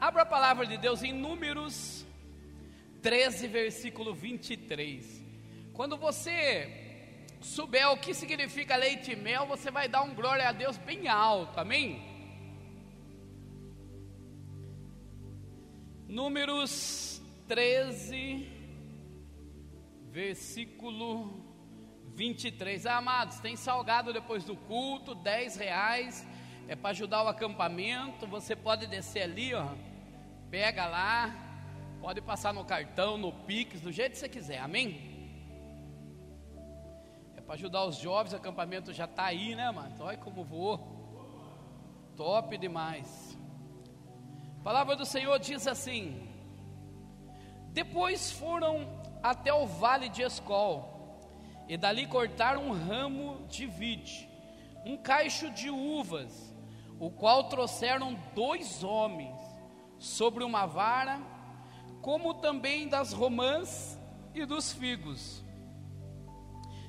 Abra a palavra de Deus em Números 13, versículo 23. Quando você souber o que significa leite e mel, você vai dar um glória a Deus bem alto, amém? Números 13, versículo 23. Ah, amados, tem salgado depois do culto, 10 reais, é para ajudar o acampamento. Você pode descer ali, ó, pega lá, pode passar no cartão, no Pix, do jeito que você quiser, amém? É para ajudar os jovens, o acampamento já está aí, né, mano? Olha como voou. Top demais. A palavra do Senhor diz assim: Depois foram até o vale de Escol, e dali cortaram um ramo de vide, um caixo de uvas, o qual trouxeram dois homens sobre uma vara, como também das romãs e dos figos.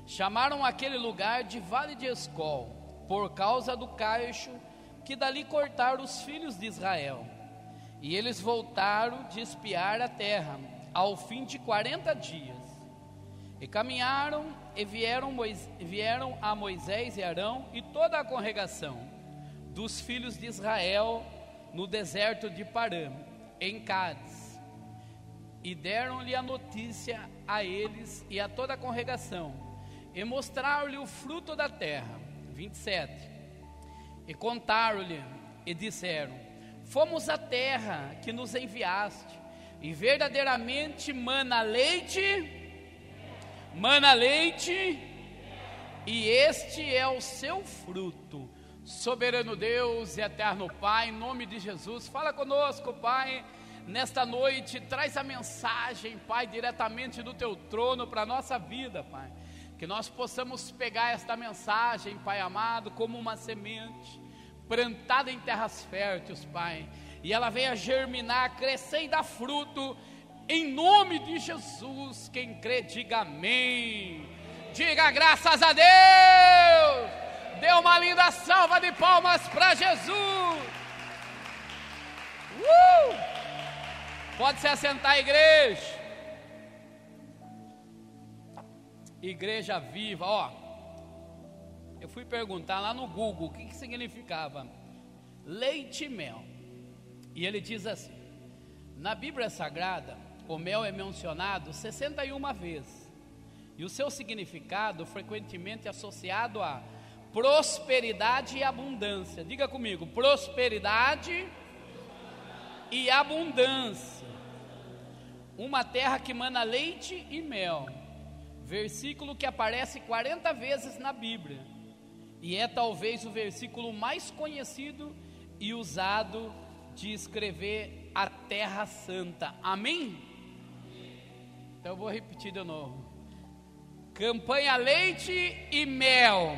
Chamaram aquele lugar de Vale de Escol, por causa do caixo que dali cortaram os filhos de Israel. E eles voltaram de espiar a terra, ao fim de quarenta dias. E caminharam e vieram, vieram a Moisés e Arão e toda a congregação dos filhos de Israel no deserto de Parã, em Cádiz. E deram-lhe a notícia a eles e a toda a congregação, e mostraram-lhe o fruto da terra. 27. E contaram-lhe e disseram: Fomos à terra que nos enviaste, e verdadeiramente mana leite, mana leite, e este é o seu fruto. Soberano Deus e eterno Pai, em nome de Jesus, fala conosco, Pai, nesta noite, traz a mensagem, Pai, diretamente do teu trono para a nossa vida, Pai. Que nós possamos pegar esta mensagem, Pai amado, como uma semente plantada em terras férteis, Pai, e ela venha germinar, crescer e dar fruto, em nome de Jesus. Quem crê, diga amém. Diga graças a Deus. Dê uma linda salva de palmas para Jesus. Uh! Pode se assentar, igreja. Igreja viva, ó. Eu fui perguntar lá no Google o que, que significava leite e mel. E ele diz assim: na Bíblia Sagrada, o mel é mencionado 61 vezes. E o seu significado frequentemente associado a prosperidade e abundância. Diga comigo: prosperidade e abundância. Uma terra que mana leite e mel. Versículo que aparece 40 vezes na Bíblia e é talvez o versículo mais conhecido e usado de escrever a Terra Santa. Amém? Então eu vou repetir de novo. Campanha leite e mel.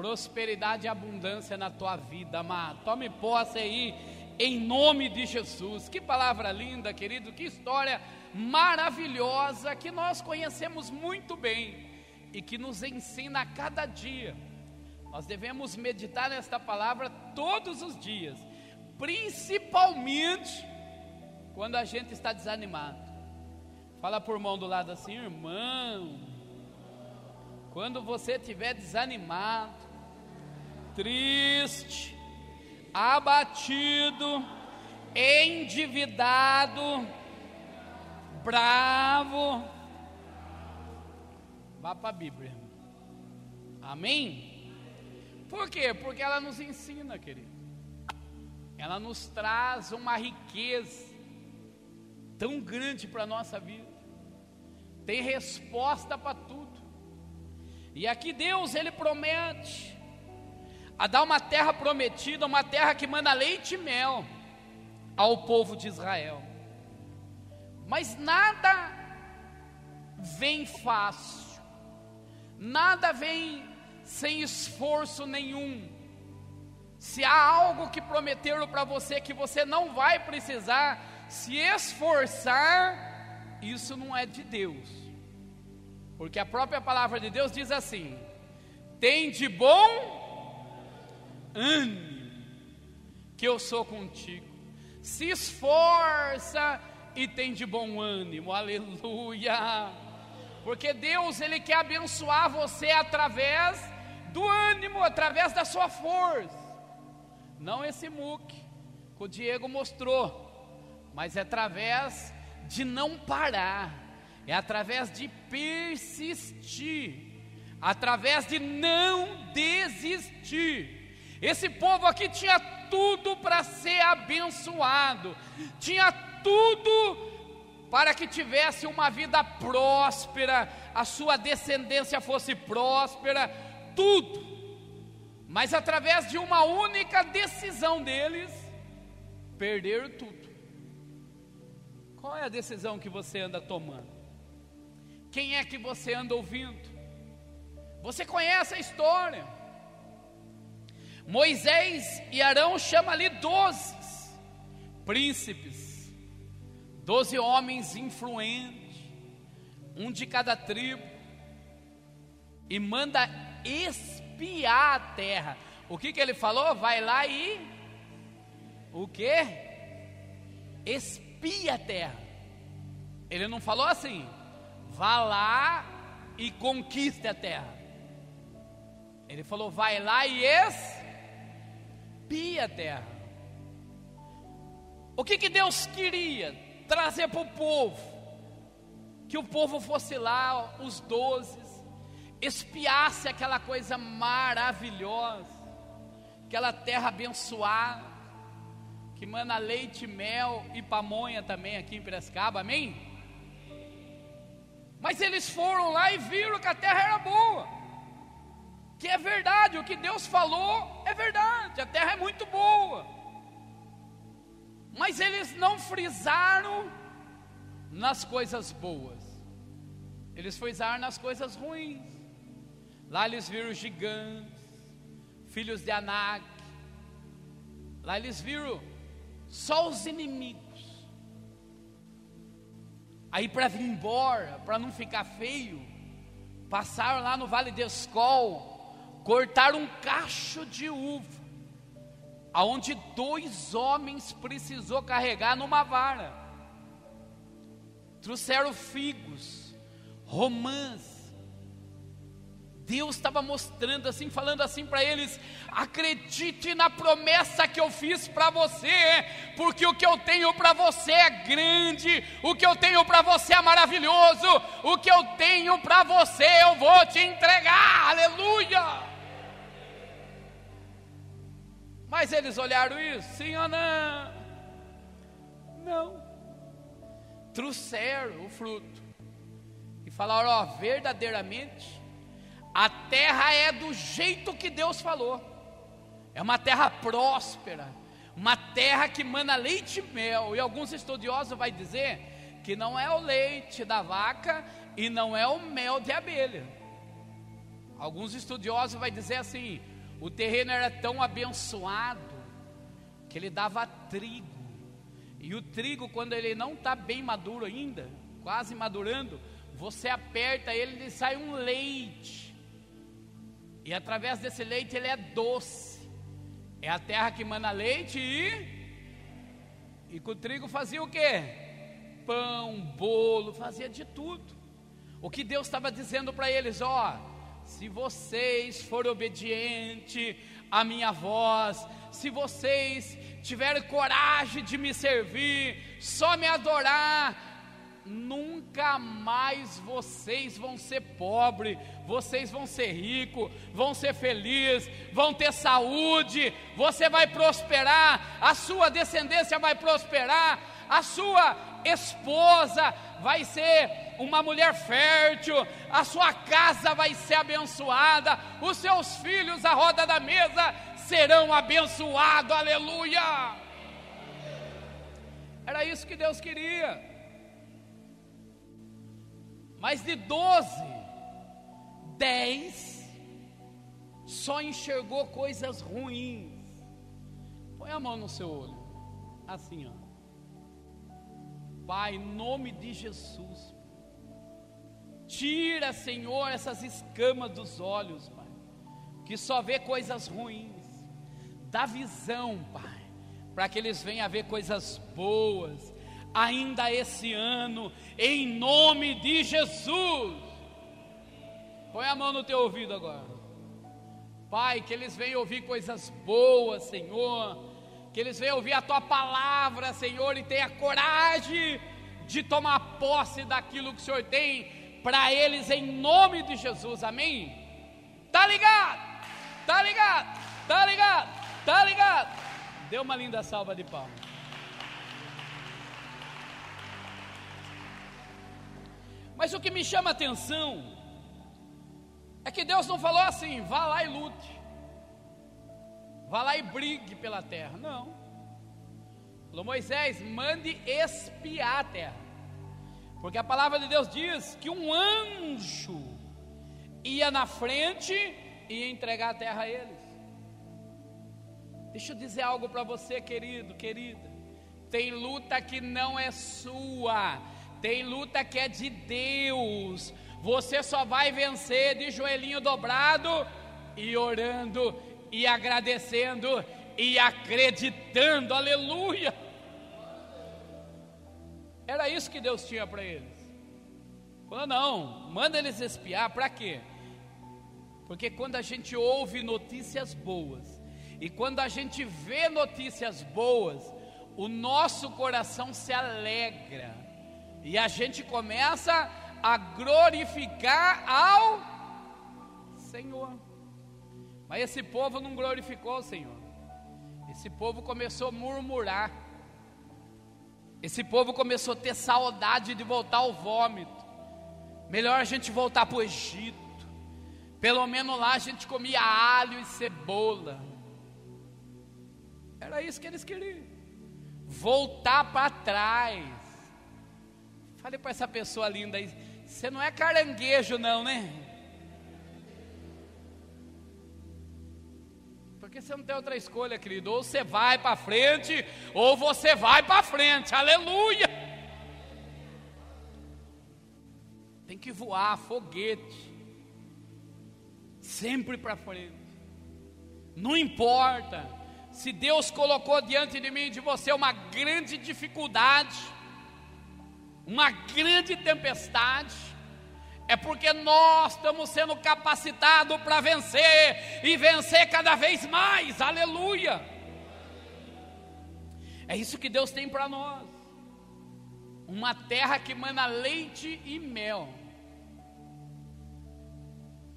Prosperidade e abundância na tua vida, amado. Tome posse aí, em nome de Jesus. Que palavra linda, querido. Que história maravilhosa que nós conhecemos muito bem e que nos ensina a cada dia. Nós devemos meditar nesta palavra todos os dias, principalmente quando a gente está desanimado. Fala por mão do lado assim, irmão. Quando você estiver desanimado, triste, abatido, endividado, bravo, Vá para a Bíblia. Amém? Por quê? Porque ela nos ensina, querido. Ela nos traz uma riqueza tão grande para a nossa vida. Tem resposta para tudo. E aqui Deus, Ele promete a dar uma terra prometida, uma terra que manda leite e mel ao povo de Israel. Mas nada vem fácil. Nada vem sem esforço nenhum. Se há algo que prometeram para você que você não vai precisar se esforçar, isso não é de Deus. Porque a própria palavra de Deus diz assim: tem de bom ânimo. que eu sou contigo. Se esforça e tem de bom ânimo, aleluia. Porque Deus, Ele quer abençoar você através do ânimo, através da sua força. Não esse muque que o Diego mostrou, mas é através de não parar, é através de persistir, através de não desistir. Esse povo aqui tinha tudo para ser abençoado, tinha tudo para que tivesse uma vida próspera, a sua descendência fosse próspera, tudo. Mas através de uma única decisão deles, perderam tudo. Qual é a decisão que você anda tomando? Quem é que você anda ouvindo? Você conhece a história. Moisés e Arão chamam ali doze príncipes doze homens influentes, um de cada tribo, e manda espiar a terra. O que, que ele falou? Vai lá e o que? Espia a terra. Ele não falou assim, vá lá e conquiste a terra. Ele falou, vai lá e espia a terra. O que, que Deus queria? trazer para o povo, que o povo fosse lá, os doze, espiasse aquela coisa maravilhosa, aquela terra abençoada, que mana leite, mel e pamonha também aqui em Piracicaba, amém? Mas eles foram lá e viram que a terra era boa, que é verdade, o que Deus falou é verdade, a terra é muito boa. Mas eles não frisaram nas coisas boas, eles frisaram nas coisas ruins. Lá eles viram gigantes, filhos de Anak. Lá eles viram só os inimigos. Aí para vir embora, para não ficar feio, passaram lá no Vale de Escol, cortaram um cacho de uva aonde dois homens precisou carregar numa vara. Trouxeram figos, romãs. Deus estava mostrando assim, falando assim para eles: acredite na promessa que eu fiz para você, porque o que eu tenho para você é grande, o que eu tenho para você é maravilhoso, o que eu tenho para você eu vou te entregar, aleluia. Mas eles olharam isso, sim ou não? Não. Trouxeram o fruto. E falaram: ó, verdadeiramente, a terra é do jeito que Deus falou. É uma terra próspera, uma terra que mana leite e mel. E alguns estudiosos vai dizer que não é o leite da vaca e não é o mel de abelha. Alguns estudiosos vai dizer assim: o terreno era tão abençoado que ele dava trigo. E o trigo, quando ele não está bem maduro ainda, quase madurando, você aperta ele e sai um leite. E através desse leite ele é doce. É a terra que manda leite e. E com o trigo fazia o quê? Pão, bolo, fazia de tudo. O que Deus estava dizendo para eles, ó, se vocês forem obedientes à minha voz, se vocês tiverem coragem de me servir, só me adorar, nunca mais vocês vão ser pobres, vocês vão ser ricos, vão ser felizes, vão ter saúde, você vai prosperar, a sua descendência vai prosperar, a sua esposa vai ser uma mulher fértil, a sua casa vai ser abençoada, os seus filhos à roda da mesa serão abençoados, aleluia. Era isso que Deus queria. Mas de doze, dez só enxergou coisas ruins. Põe a mão no seu olho, assim ó. Pai, em nome de Jesus, Tira, Senhor, essas escamas dos olhos, Pai, que só vê coisas ruins. Dá visão, Pai. para que eles venham a ver coisas boas, ainda esse ano, em nome de Jesus. Põe a mão no teu ouvido agora. Pai, que eles venham ouvir coisas boas, Senhor. Que eles venham ouvir a tua palavra, Senhor, e tenha coragem de tomar posse daquilo que o Senhor tem para eles em nome de Jesus. Amém? Tá ligado? Tá ligado? Tá ligado? Tá ligado? Dê uma linda salva de palmas. Mas o que me chama a atenção é que Deus não falou assim: vá lá e lute, vá lá e brigue pela terra. Não. Falou Moisés: mande espiar a terra, porque a palavra de Deus diz que um anjo ia na frente e ia entregar a terra a eles. Deixa eu dizer algo para você, querido, querida. Tem luta que não é sua, tem luta que é de Deus. Você só vai vencer de joelhinho dobrado e orando e agradecendo e acreditando. Aleluia! Era isso que Deus tinha para eles. Falou, não, manda eles espiar, para quê? Porque quando a gente ouve notícias boas, e quando a gente vê notícias boas, o nosso coração se alegra. E a gente começa a glorificar ao Senhor. Mas esse povo não glorificou o Senhor. Esse povo começou a murmurar. Esse povo começou a ter saudade de voltar ao vômito. Melhor a gente voltar para o Egito. Pelo menos lá a gente comia alho e cebola. Era isso que eles queriam. Voltar para trás. Falei para essa pessoa linda aí, você não é caranguejo não, né? Porque você não tem outra escolha, querido. Ou você vai para frente, ou você vai para frente. Aleluia! Tem que voar, foguete. Sempre para frente. Não importa se Deus colocou diante de mim e de você uma grande dificuldade, uma grande tempestade, é porque nós estamos sendo capacitados para vencer e vencer cada vez mais, aleluia. É isso que Deus tem para nós, uma terra que mana leite e mel.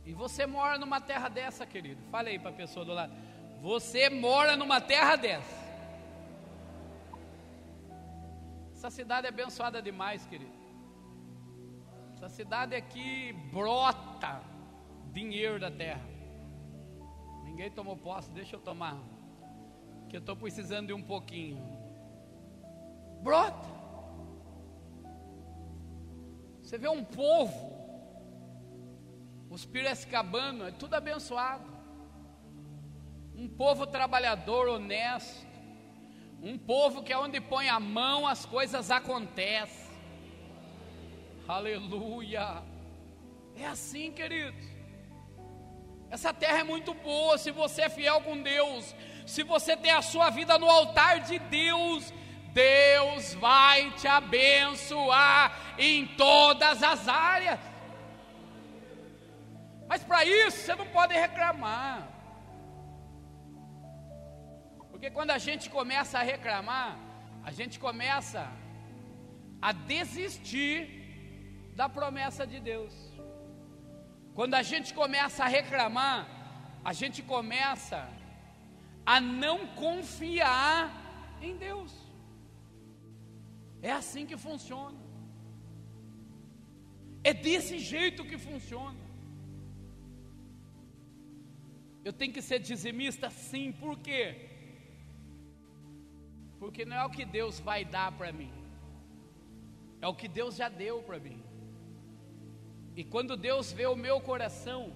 E você mora numa terra dessa, querido. Falei para a pessoa do lado. Você mora numa terra dessa. Essa cidade é abençoada demais, querido. Essa cidade aqui brota dinheiro da terra. Ninguém tomou posse, deixa eu tomar. Que eu estou precisando de um pouquinho. Brota. Você vê um povo, os Piracicabano, é tudo abençoado um povo trabalhador, honesto, um povo que é onde põe a mão as coisas acontecem. Aleluia! É assim, queridos. Essa terra é muito boa se você é fiel com Deus, se você tem a sua vida no altar de Deus, Deus vai te abençoar em todas as áreas. Mas para isso você não pode reclamar. Porque quando a gente começa a reclamar, a gente começa a desistir da promessa de Deus. Quando a gente começa a reclamar, a gente começa a não confiar em Deus. É assim que funciona. É desse jeito que funciona. Eu tenho que ser dizimista? Sim, por quê? porque não é o que Deus vai dar para mim, é o que Deus já deu para mim. E quando Deus vê o meu coração,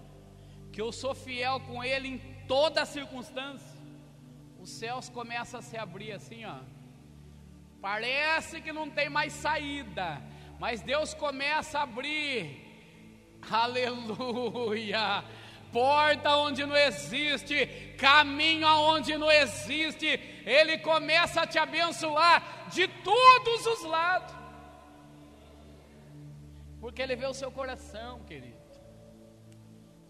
que eu sou fiel com Ele em toda circunstância, os céus começam a se abrir assim, ó. Parece que não tem mais saída, mas Deus começa a abrir, aleluia, porta onde não existe, caminho aonde não existe, Ele começa a te abençoar de todos os lados, porque Ele vê o seu coração, querido.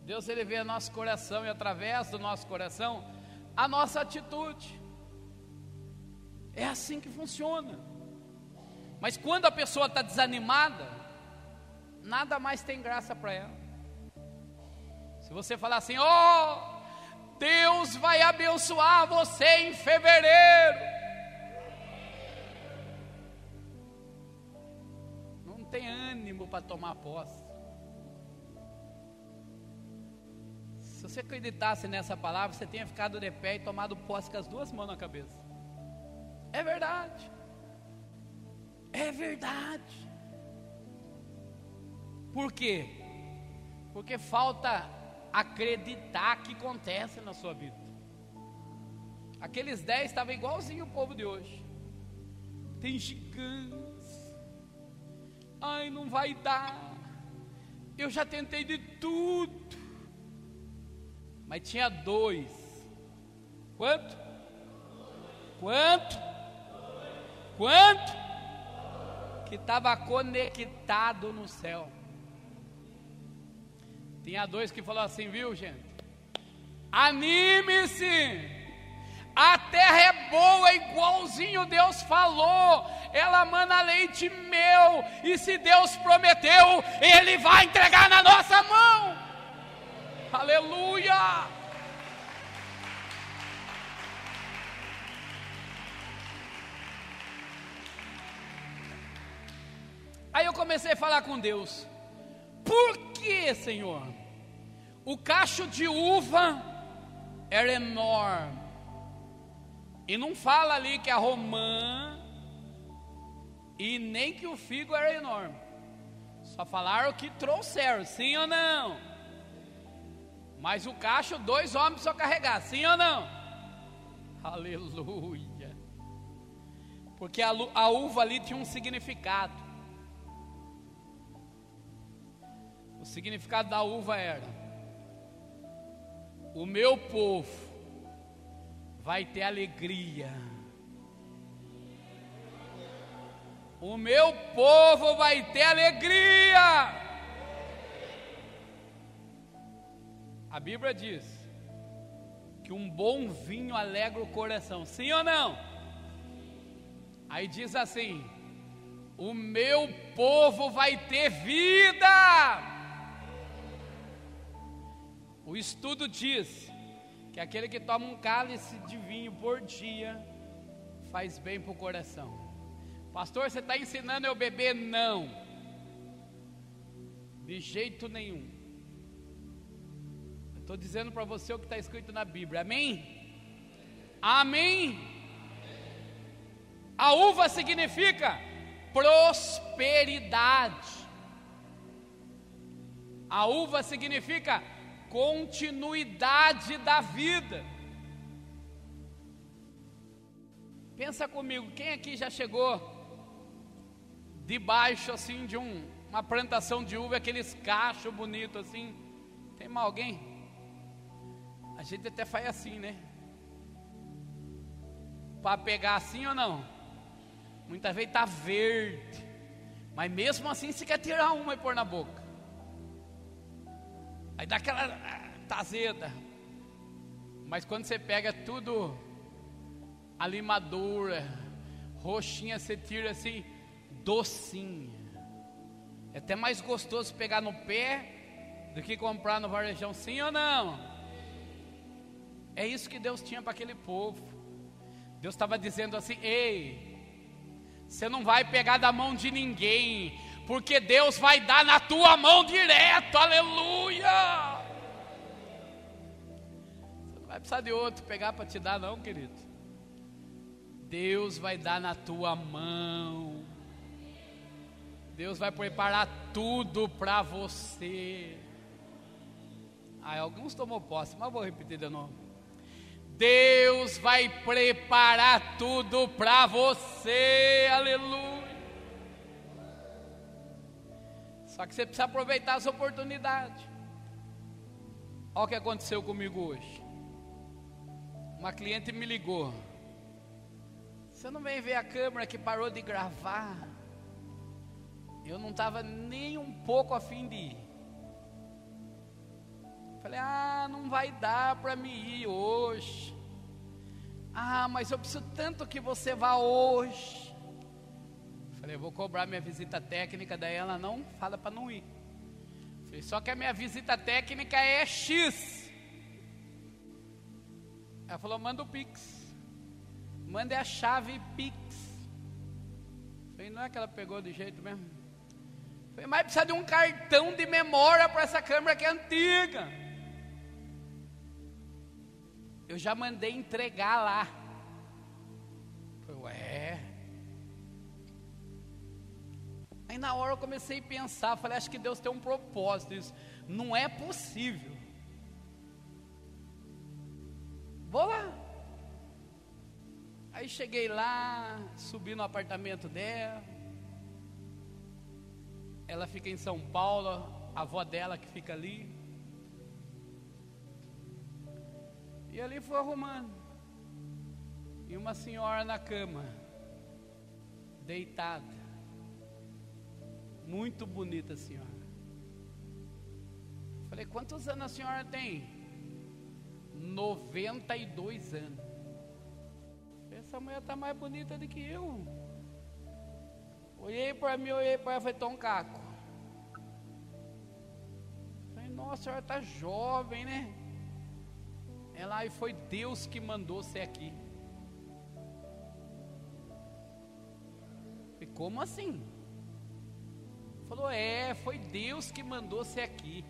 Deus ele vê o nosso coração e através do nosso coração a nossa atitude. É assim que funciona. Mas quando a pessoa está desanimada, nada mais tem graça para ela. Se você falar assim, ó, oh, Deus vai abençoar você em fevereiro. Tem ânimo para tomar posse. Se você acreditasse nessa palavra, você tinha ficado de pé e tomado posse com as duas mãos na cabeça. É verdade. É verdade. Por quê? Porque falta acreditar que acontece na sua vida. Aqueles dez estavam igualzinho o povo de hoje. Tem gigantes. Ai, não vai dar. Eu já tentei de tudo. Mas tinha dois. Quanto? Quanto? Quanto? Que estava conectado no céu. Tinha dois que falou assim, viu, gente? Anime-se! A terra é boa, igualzinho Deus falou. Ela manda leite meu. E se Deus prometeu, Ele vai entregar na nossa mão. Aleluia! Aí eu comecei a falar com Deus. Por que, Senhor? O cacho de uva era enorme. E não fala ali que a romã e nem que o figo era enorme. Só falaram que trouxeram, sim ou não? Mas o cacho, dois homens só carregar, sim ou não? Aleluia. Porque a, a uva ali tinha um significado. O significado da uva era: o meu povo vai ter alegria. O meu povo vai ter alegria. A Bíblia diz que um bom vinho alegra o coração, sim ou não? Aí diz assim: o meu povo vai ter vida. O estudo diz que aquele que toma um cálice de vinho por dia faz bem para o coração. Pastor, você está ensinando eu beber? Não, de jeito nenhum. Estou dizendo para você o que está escrito na Bíblia, amém? Amém? A uva significa prosperidade. A uva significa continuidade da vida. Pensa comigo, quem aqui já chegou debaixo assim de um, uma plantação de uva, aqueles cachos bonitos assim? Tem mais alguém? A gente até faz assim, né? Para pegar assim ou não? Muitas vezes está verde, mas mesmo assim você quer tirar uma e pôr na boca. Aí dá aquela ah, tazeda. Mas quando você pega tudo ali madura, roxinha, você tira assim, docinha. É até mais gostoso pegar no pé do que comprar no varejão, sim ou não? É isso que Deus tinha para aquele povo. Deus estava dizendo assim: ei, você não vai pegar da mão de ninguém, porque Deus vai dar na tua mão direto, aleluia. Você não vai precisar de outro pegar para te dar, não, querido. Deus vai dar na tua mão. Deus vai preparar tudo para você. Ah, alguns tomou posse, mas vou repetir de novo. Deus vai preparar tudo para você, aleluia. Só que você precisa aproveitar essa oportunidade. Olha o que aconteceu comigo hoje. Uma cliente me ligou. Você não vem ver a câmera que parou de gravar? Eu não estava nem um pouco afim de ir. Falei, ah, não vai dar para me ir hoje. Ah, mas eu preciso tanto que você vá hoje. Falei, vou cobrar minha visita técnica, daí ela não fala para não ir. Falei, só que a minha visita técnica é X. Ela falou, manda o Pix. Manda a chave Pix. Falei, não é que ela pegou de jeito mesmo? Falei, mas precisa de um cartão de memória para essa câmera que é antiga. Eu já mandei entregar lá. Aí na hora eu comecei a pensar, falei, acho que Deus tem um propósito. Isso não é possível. Vou lá. Aí cheguei lá, subi no apartamento dela. Ela fica em São Paulo, a avó dela que fica ali. E ali foi arrumando. E uma senhora na cama, deitada. Muito bonita a senhora. Falei, quantos anos a senhora tem? 92 anos. Essa mulher está mais bonita do que eu. Olhei para mim, olhei para ela, falei, tão caco. Falei, nossa, a senhora está jovem, né? Ela, e foi Deus que mandou ser aqui. Falei, como assim? Falou, é, foi Deus que mandou ser aqui.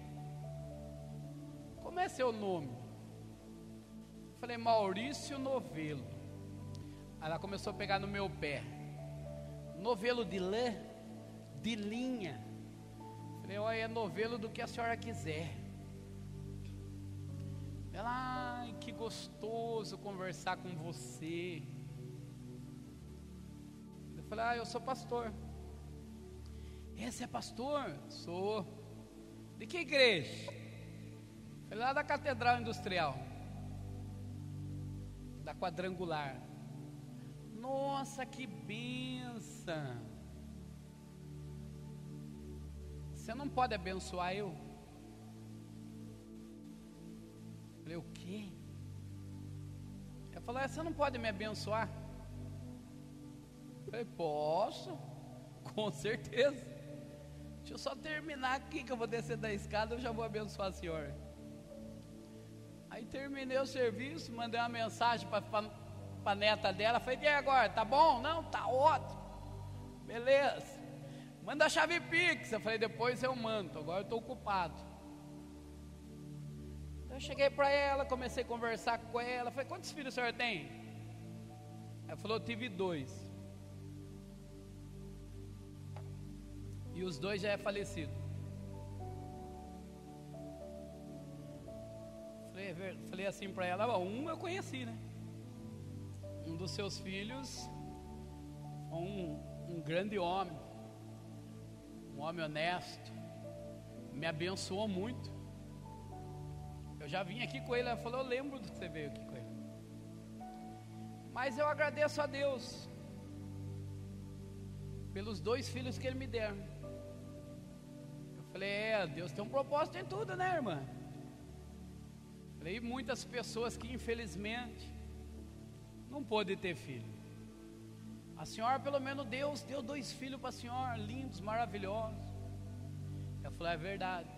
Como é seu nome? Falei, Maurício Novelo. Ela começou a pegar no meu pé. Novelo de lã, de linha. Falei, olha, é novelo do que a senhora quiser. Ela, ai, que gostoso conversar com você. Eu falei, ah, eu sou pastor. Esse é pastor? Sou. De que igreja? Falei, lá da Catedral Industrial. Da Quadrangular. Nossa, que benção! Você não pode abençoar eu? Falei, o quê? Ela falou, você não pode me abençoar? Falei, posso, com certeza. Deixa eu só terminar aqui que eu vou descer da escada, eu já vou abençoar a senhora. Aí terminei o serviço, mandei uma mensagem para a neta dela, falei, e agora, tá bom? Não, tá ótimo. Beleza. Manda a chave Pix. Eu falei, depois eu mando, agora eu estou ocupado. Então eu cheguei para ela, comecei a conversar com ela. Falei, quantos filhos o senhor tem? Ela falou, tive dois. E os dois já é falecido. Falei, é assim para ela, um eu conheci, né? um dos seus filhos, um, um grande homem, um homem honesto, me abençoou muito. Eu já vim aqui com ele, ela falou, eu lembro do que você veio aqui com ele. Mas eu agradeço a Deus pelos dois filhos que ele me deu. Eu falei, é, Deus tem um propósito em tudo, né, irmã? Falei, muitas pessoas que infelizmente não pôde ter filho. A senhora, pelo menos, Deus deu dois filhos para a senhora, lindos, maravilhosos. Ela falou: é verdade,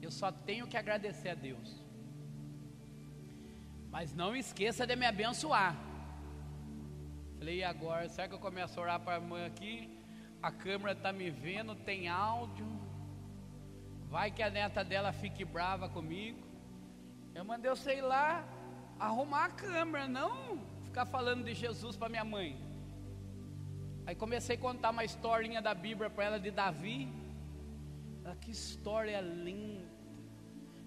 eu só tenho que agradecer a Deus. Mas não esqueça de me abençoar. Falei, e agora? Será que eu começo a orar para a irmã aqui? A câmera está me vendo, tem áudio. Vai que a neta dela fique brava comigo. Eu mandei eu sei lá arrumar a câmera, não ficar falando de Jesus para minha mãe. Aí comecei a contar uma historinha da Bíblia para ela de Davi. Ela, que história linda.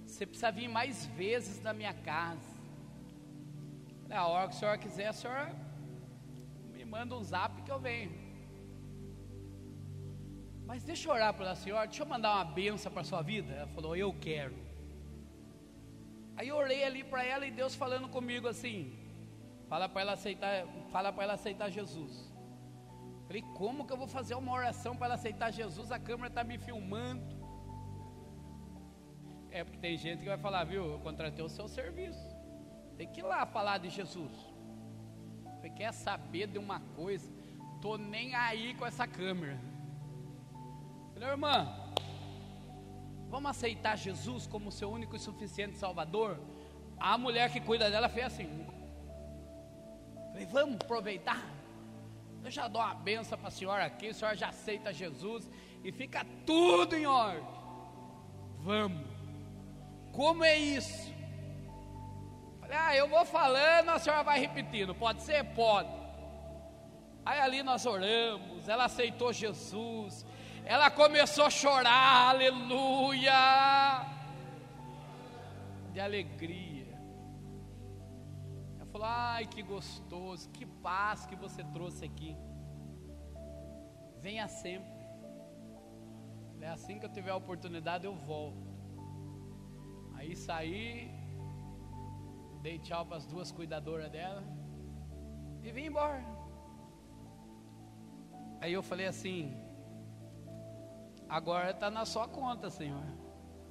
Você precisa vir mais vezes na minha casa. A hora que a senhora quiser, a senhora me manda um zap que eu venho. Mas deixa eu orar pela senhora, deixa eu mandar uma benção para a sua vida. Ela falou, eu quero. Aí eu orei ali para ela e Deus falando comigo assim: fala para ela aceitar, fala para ela aceitar Jesus. Falei, como que eu vou fazer uma oração para ela aceitar Jesus? A câmera está me filmando. É porque tem gente que vai falar, viu? Eu contratei o seu serviço. Tem que ir lá falar de Jesus. Você quer saber de uma coisa? Tô nem aí com essa câmera. Falei, irmã, vamos aceitar Jesus como seu único e suficiente Salvador? A mulher que cuida dela fez assim. Falei, vamos aproveitar. Eu já dou uma benção para a senhora aqui, a senhora já aceita Jesus e fica tudo em ordem. Vamos. Como é isso? Falei, ah, eu vou falando, a senhora vai repetindo. Pode ser? Pode. Aí ali nós oramos, ela aceitou Jesus, ela começou a chorar, aleluia, de alegria. Falou: ai, que gostoso, que paz que você trouxe aqui. Venha sempre. É assim que eu tiver a oportunidade, eu volto. Aí saí, dei tchau para as duas cuidadoras dela e vim embora. Aí eu falei assim: agora está na sua conta, Senhor.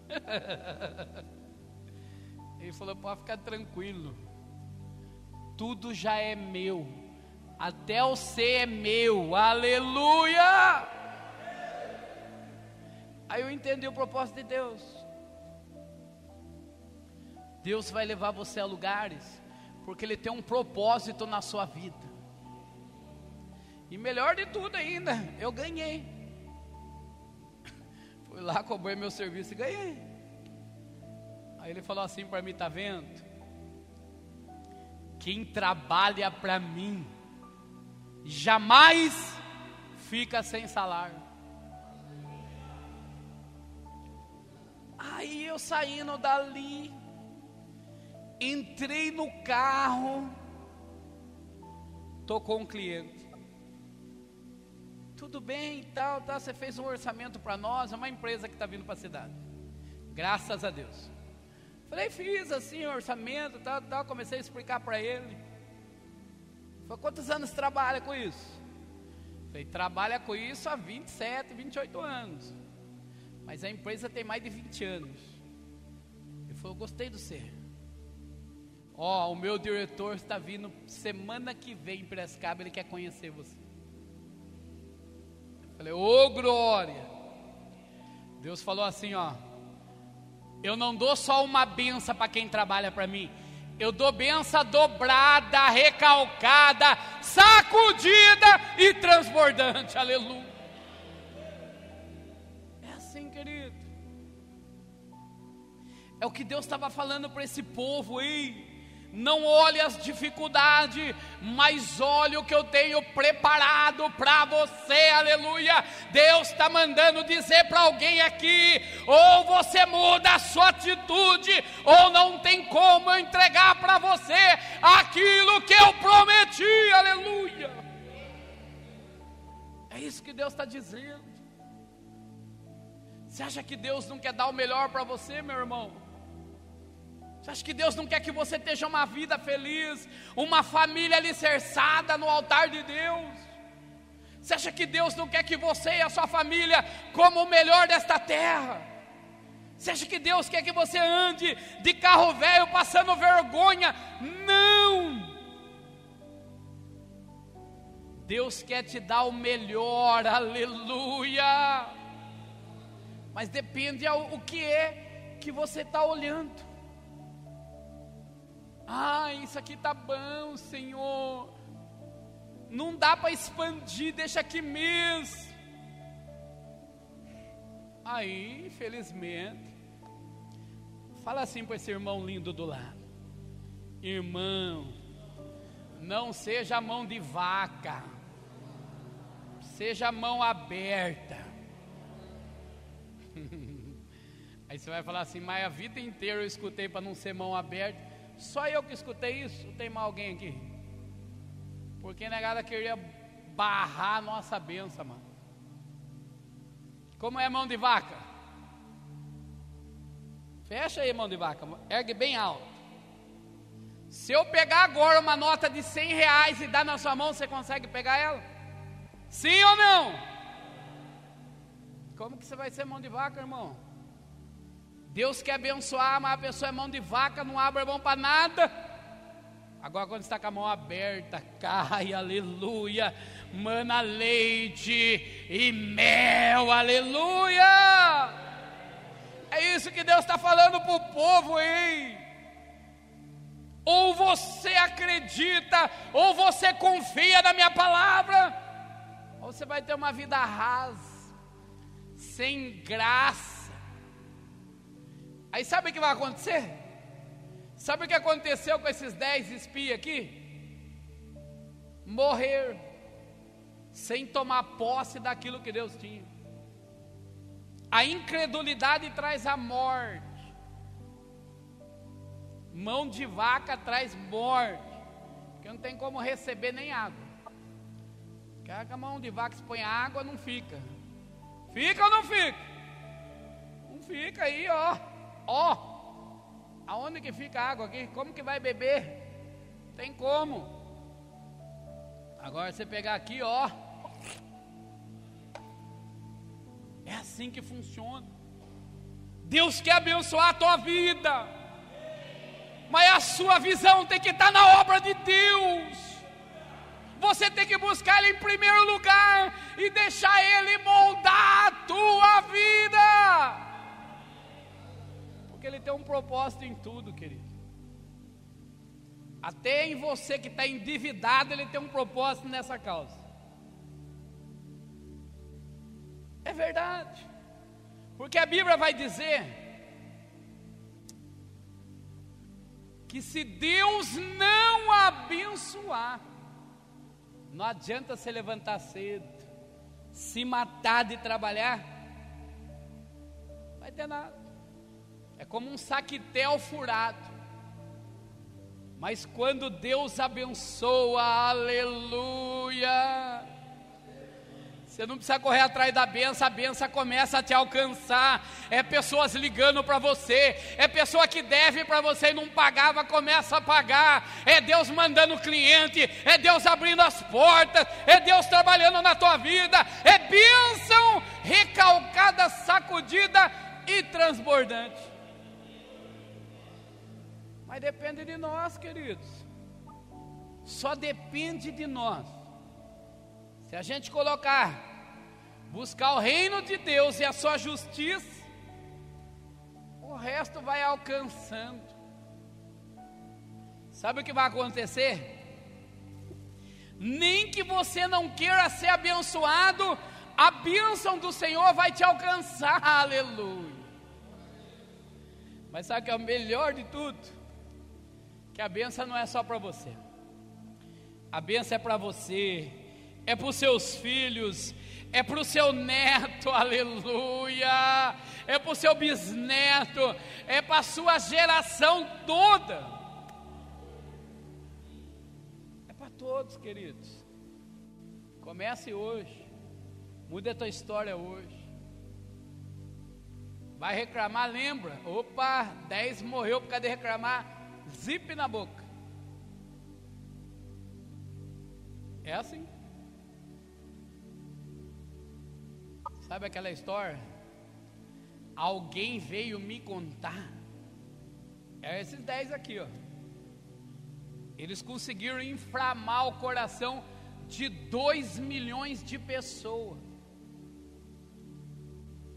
Ele falou: pode ficar tranquilo tudo já é meu, até o ser é meu, aleluia! Aí eu entendi o propósito de Deus. Deus vai levar você a lugares, porque Ele tem um propósito na sua vida. E melhor de tudo ainda, eu ganhei. Fui lá, cobrei meu serviço e ganhei. Aí ele falou assim para mim: tá vendo? Quem trabalha para mim jamais fica sem salário. Aí eu saindo dali, entrei no carro, tocou um cliente. Tudo bem e tal, tal, você fez um orçamento para nós, é uma empresa que está vindo para a cidade. Graças a Deus. Falei, fiz assim, orçamento, tal, tal, comecei a explicar para ele. Falei, quantos anos trabalha com isso? Falei, trabalha com isso há 27, 28 anos. Mas a empresa tem mais de 20 anos. Ele falou, gostei do ser. Ó, oh, o meu diretor está vindo semana que vem em Prescaba, ele quer conhecer você. Falei, ô oh, glória! Deus falou assim, ó. Eu não dou só uma benção para quem trabalha para mim. Eu dou benção dobrada, recalcada, sacudida e transbordante. Aleluia. É assim, querido. É o que Deus estava falando para esse povo aí. Não olhe as dificuldades, mas olhe o que eu tenho preparado para você, aleluia. Deus está mandando dizer para alguém aqui: ou você muda a sua atitude, ou não tem como eu entregar para você aquilo que eu prometi, aleluia. É isso que Deus está dizendo. Você acha que Deus não quer dar o melhor para você, meu irmão? Você acha que Deus não quer que você tenha uma vida feliz, uma família alicerçada no altar de Deus? Você acha que Deus não quer que você e a sua família como o melhor desta terra? Você acha que Deus quer que você ande de carro velho passando vergonha? Não! Deus quer te dar o melhor, aleluia! Mas depende o que é que você está olhando. Ah, isso aqui tá bom, Senhor. Não dá para expandir, deixa aqui mesmo. Aí, infelizmente, fala assim para esse irmão lindo do lado: Irmão, não seja mão de vaca, seja mão aberta. Aí você vai falar assim, mas a vida inteira eu escutei para não ser mão aberta. Só eu que escutei isso? Tem mais alguém aqui? Porque negada queria barrar a nossa benção, mano. Como é mão de vaca? Fecha aí, mão de vaca, ergue bem alto. Se eu pegar agora uma nota de 100 reais e dar na sua mão, você consegue pegar ela? Sim ou não? Como que você vai ser mão de vaca, irmão? Deus quer abençoar, mas a pessoa é mão de vaca, não abre mão para nada. Agora, quando está com a mão aberta, cai, aleluia, mana leite e mel, aleluia. É isso que Deus está falando para o povo, hein? Ou você acredita, ou você confia na minha palavra, ou você vai ter uma vida rasa, sem graça. Aí sabe o que vai acontecer? Sabe o que aconteceu com esses dez espias aqui? Morrer sem tomar posse daquilo que Deus tinha. A incredulidade traz a morte. Mão de vaca traz morte, porque não tem como receber nem água. Quer que a mão de vaca se põe água, não fica. Fica ou não fica? Não fica aí, ó. Ó. Aonde que fica a água aqui? Como que vai beber? Tem como. Agora você pegar aqui, ó. É assim que funciona. Deus quer abençoar a tua vida mas a sua visão tem que estar na obra de Deus. Você tem que buscar Ele em primeiro lugar e deixar Ele moldar a tua vida, porque Ele tem um propósito em tudo, querido. Até em você que está endividado, Ele tem um propósito nessa causa. É verdade, porque a Bíblia vai dizer que se Deus não abençoar, não adianta se levantar cedo, se matar de trabalhar, vai ter nada. É como um saquetel furado. Mas quando Deus abençoa, aleluia, você não precisa correr atrás da benção, a benção começa a te alcançar. É pessoas ligando para você, é pessoa que deve para você e não pagava, começa a pagar. É Deus mandando cliente, é Deus abrindo as portas, é Deus trabalhando na tua vida. É bênção recalcada, sacudida e transbordante. Mas depende de nós, queridos. Só depende de nós se a gente colocar, buscar o reino de Deus e a sua justiça, o resto vai alcançando. Sabe o que vai acontecer? Nem que você não queira ser abençoado, a bênção do Senhor vai te alcançar, aleluia. Mas sabe o que é o melhor de tudo? Que a bênção não é só para você, a bênção é para você, é para os seus filhos, é para o seu neto, aleluia, é para o seu bisneto, é para a sua geração toda. É para todos, queridos. Comece hoje, mude a tua história hoje. Vai reclamar, lembra? Opa, 10 morreu por causa de reclamar, zip na boca. É assim. Sabe aquela história? Alguém veio me contar. É esses dez aqui, ó. Eles conseguiram inflamar o coração de dois milhões de pessoas.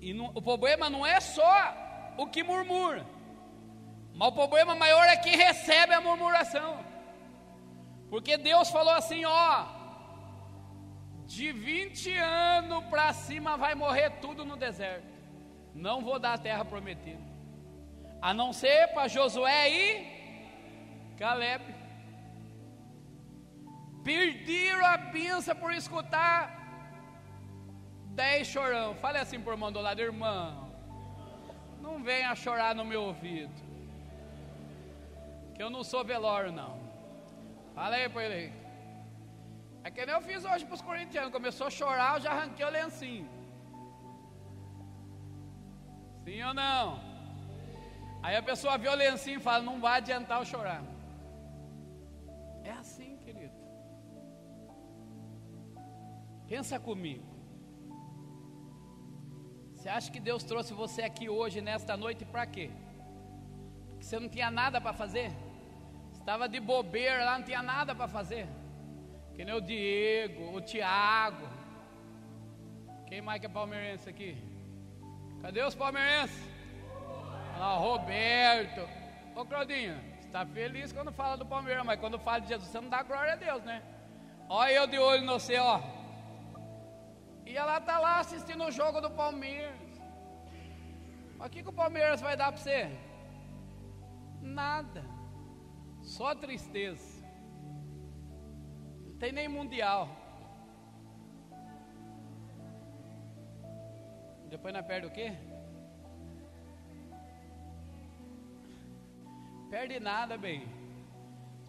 E não, o problema não é só o que murmura, mas o problema maior é quem recebe a murmuração. Porque Deus falou assim: ó, de 20 anos para cima vai morrer tudo no deserto. Não vou dar a terra prometida. A não ser para Josué e Caleb. Perderam a benção por escutar dez chorão. Fale assim por irmão do lado, irmão. Não venha chorar no meu ouvido. Que eu não sou velório, não. Fala aí para ele. É que nem eu fiz hoje para os corintianos. Começou a chorar, eu já arranquei o lencinho. Sim ou não? Aí a pessoa vê o lencinho e fala: Não vai adiantar eu chorar. É assim, querido. Pensa comigo. Você acha que Deus trouxe você aqui hoje, nesta noite, para quê? Porque você não tinha nada para fazer? Estava de bobeira lá, não tinha nada para fazer. Que nem o Diego, o Tiago. Quem mais que é palmeirense aqui? Cadê os palmeirenses? Ah, Roberto. Ô Claudinho, você está feliz quando fala do Palmeiras, mas quando fala de Jesus, você não dá glória a Deus, né? Olha eu de olho no você, ó. E ela tá lá assistindo o jogo do Palmeiras. Mas o que, que o Palmeiras vai dar para você? Nada. Só tristeza. Não tem nem mundial. Depois nós perde o quê? Perde nada, bem.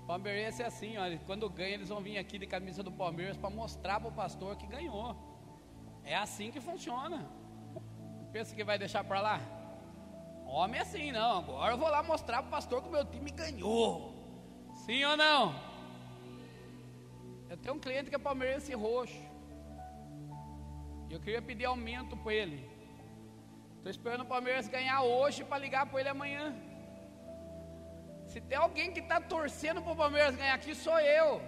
Palmeirense é assim, olha, quando ganha eles vão vir aqui de camisa do Palmeiras para mostrar para o pastor que ganhou. É assim que funciona. Pensa que vai deixar para lá? Homem é assim, não. Agora eu vou lá mostrar para o pastor que o meu time ganhou. Sim ou não? Eu tenho um cliente que é palmeirense roxo. E eu queria pedir aumento para ele. Estou esperando o Palmeiras ganhar hoje para ligar para ele amanhã. Se tem alguém que está torcendo para o Palmeiras ganhar aqui, sou eu.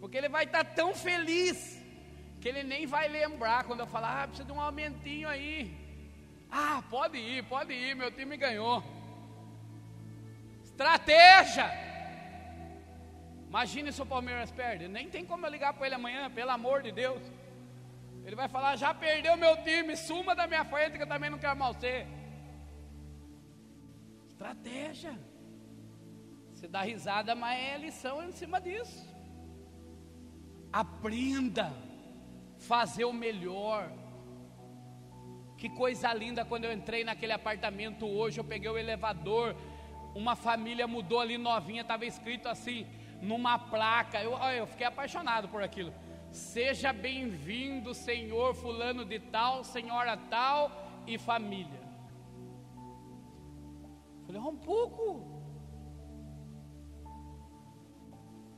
Porque ele vai estar tá tão feliz que ele nem vai lembrar quando eu falar, ah, precisa de um aumentinho aí. Ah, pode ir, pode ir, meu time ganhou. Estratégia! Imagine se o Palmeiras perde. Nem tem como eu ligar para ele amanhã, pelo amor de Deus. Ele vai falar: já perdeu meu time, suma da minha frente que eu também não quero mal ser. Estratégia. Você dá risada, mas é lição em cima disso. Aprenda fazer o melhor. Que coisa linda quando eu entrei naquele apartamento hoje, eu peguei o elevador, uma família mudou ali novinha, estava escrito assim, numa placa. Eu, eu fiquei apaixonado por aquilo. Seja bem-vindo, senhor fulano de tal, senhora tal e família. Falei, um pouco.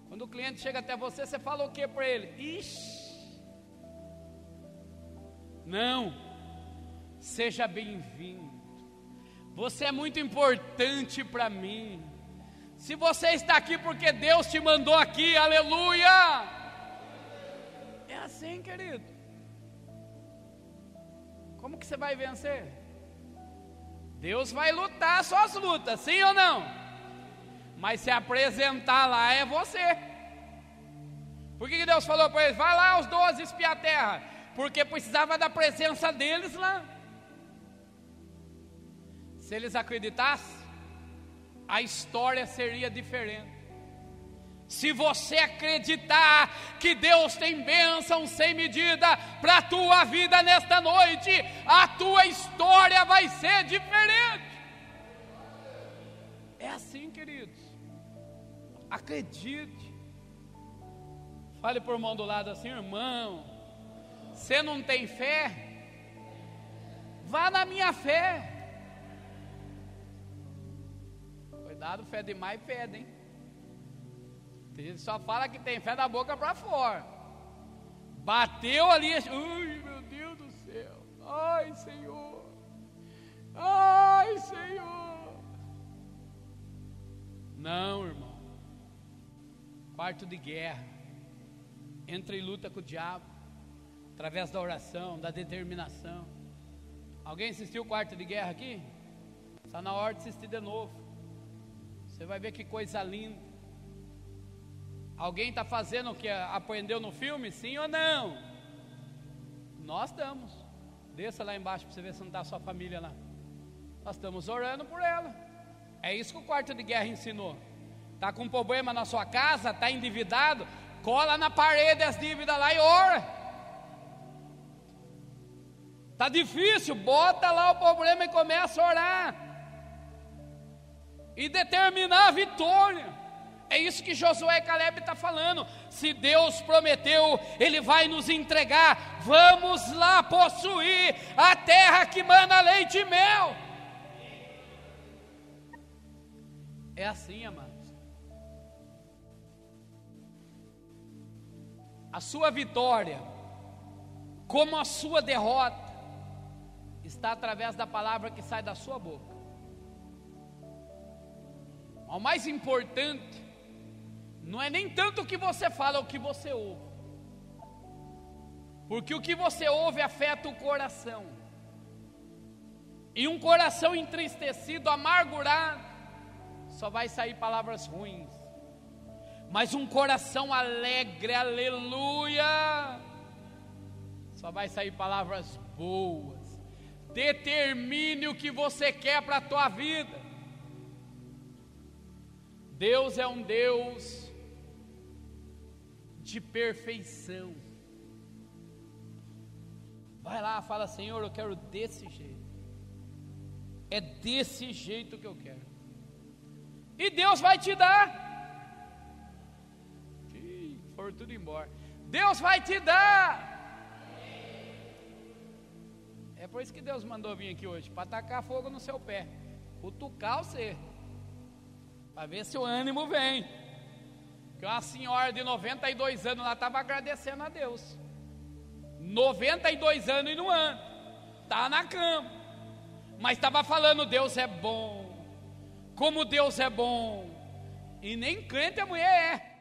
Quando o cliente chega até você, você fala o que para ele? Ixi, não, seja bem-vindo. Você é muito importante para mim. Se você está aqui porque Deus te mandou aqui, aleluia assim, querido. Como que você vai vencer? Deus vai lutar suas lutas, sim ou não? Mas se apresentar lá é você. Por que, que Deus falou para eles? Vai lá os doze espiar a terra. Porque precisava da presença deles lá. Se eles acreditassem, a história seria diferente. Se você acreditar que Deus tem bênção sem medida para a tua vida nesta noite, a tua história vai ser diferente. É assim, queridos. Acredite. Fale por mão do lado assim, irmão. Você não tem fé? Vá na minha fé. Cuidado, fé demais fede, hein? Ele só fala que tem fé da boca para fora. Bateu ali, ui, meu Deus do céu. Ai, Senhor. Ai, Senhor. Não, irmão. Quarto de guerra. Entra em luta com o diabo. Através da oração, da determinação. Alguém assistiu o quarto de guerra aqui? Está na hora de assistir de novo. Você vai ver que coisa linda. Alguém está fazendo o que aprendeu no filme? Sim ou não? Nós estamos. Desça lá embaixo para você ver se não está a sua família lá. Nós estamos orando por ela. É isso que o quarto de guerra ensinou. Está com um problema na sua casa, está endividado, cola na parede as dívidas lá e ora. Está difícil, bota lá o problema e começa a orar. E determinar a vitória. É isso que Josué e Caleb está falando. Se Deus prometeu, Ele vai nos entregar. Vamos lá possuir a terra que manda leite e mel. É assim, amados. A sua vitória, como a sua derrota, está através da palavra que sai da sua boca. O mais importante não é nem tanto o que você fala, é o que você ouve. Porque o que você ouve afeta o coração. E um coração entristecido, amargurado, só vai sair palavras ruins. Mas um coração alegre, aleluia, só vai sair palavras boas. Determine o que você quer para a tua vida. Deus é um Deus de perfeição. Vai lá, fala, Senhor, eu quero desse jeito. É desse jeito que eu quero. E Deus vai te dar. Ih, for tudo embora. Deus vai te dar. É por isso que Deus mandou vir aqui hoje, para tacar fogo no seu pé, cutucar você, para ver se o ânimo vem. Que uma senhora de 92 anos lá estava agradecendo a Deus. 92 anos e no ano, está na cama, mas estava falando: Deus é bom, como Deus é bom, e nem crente a mulher é.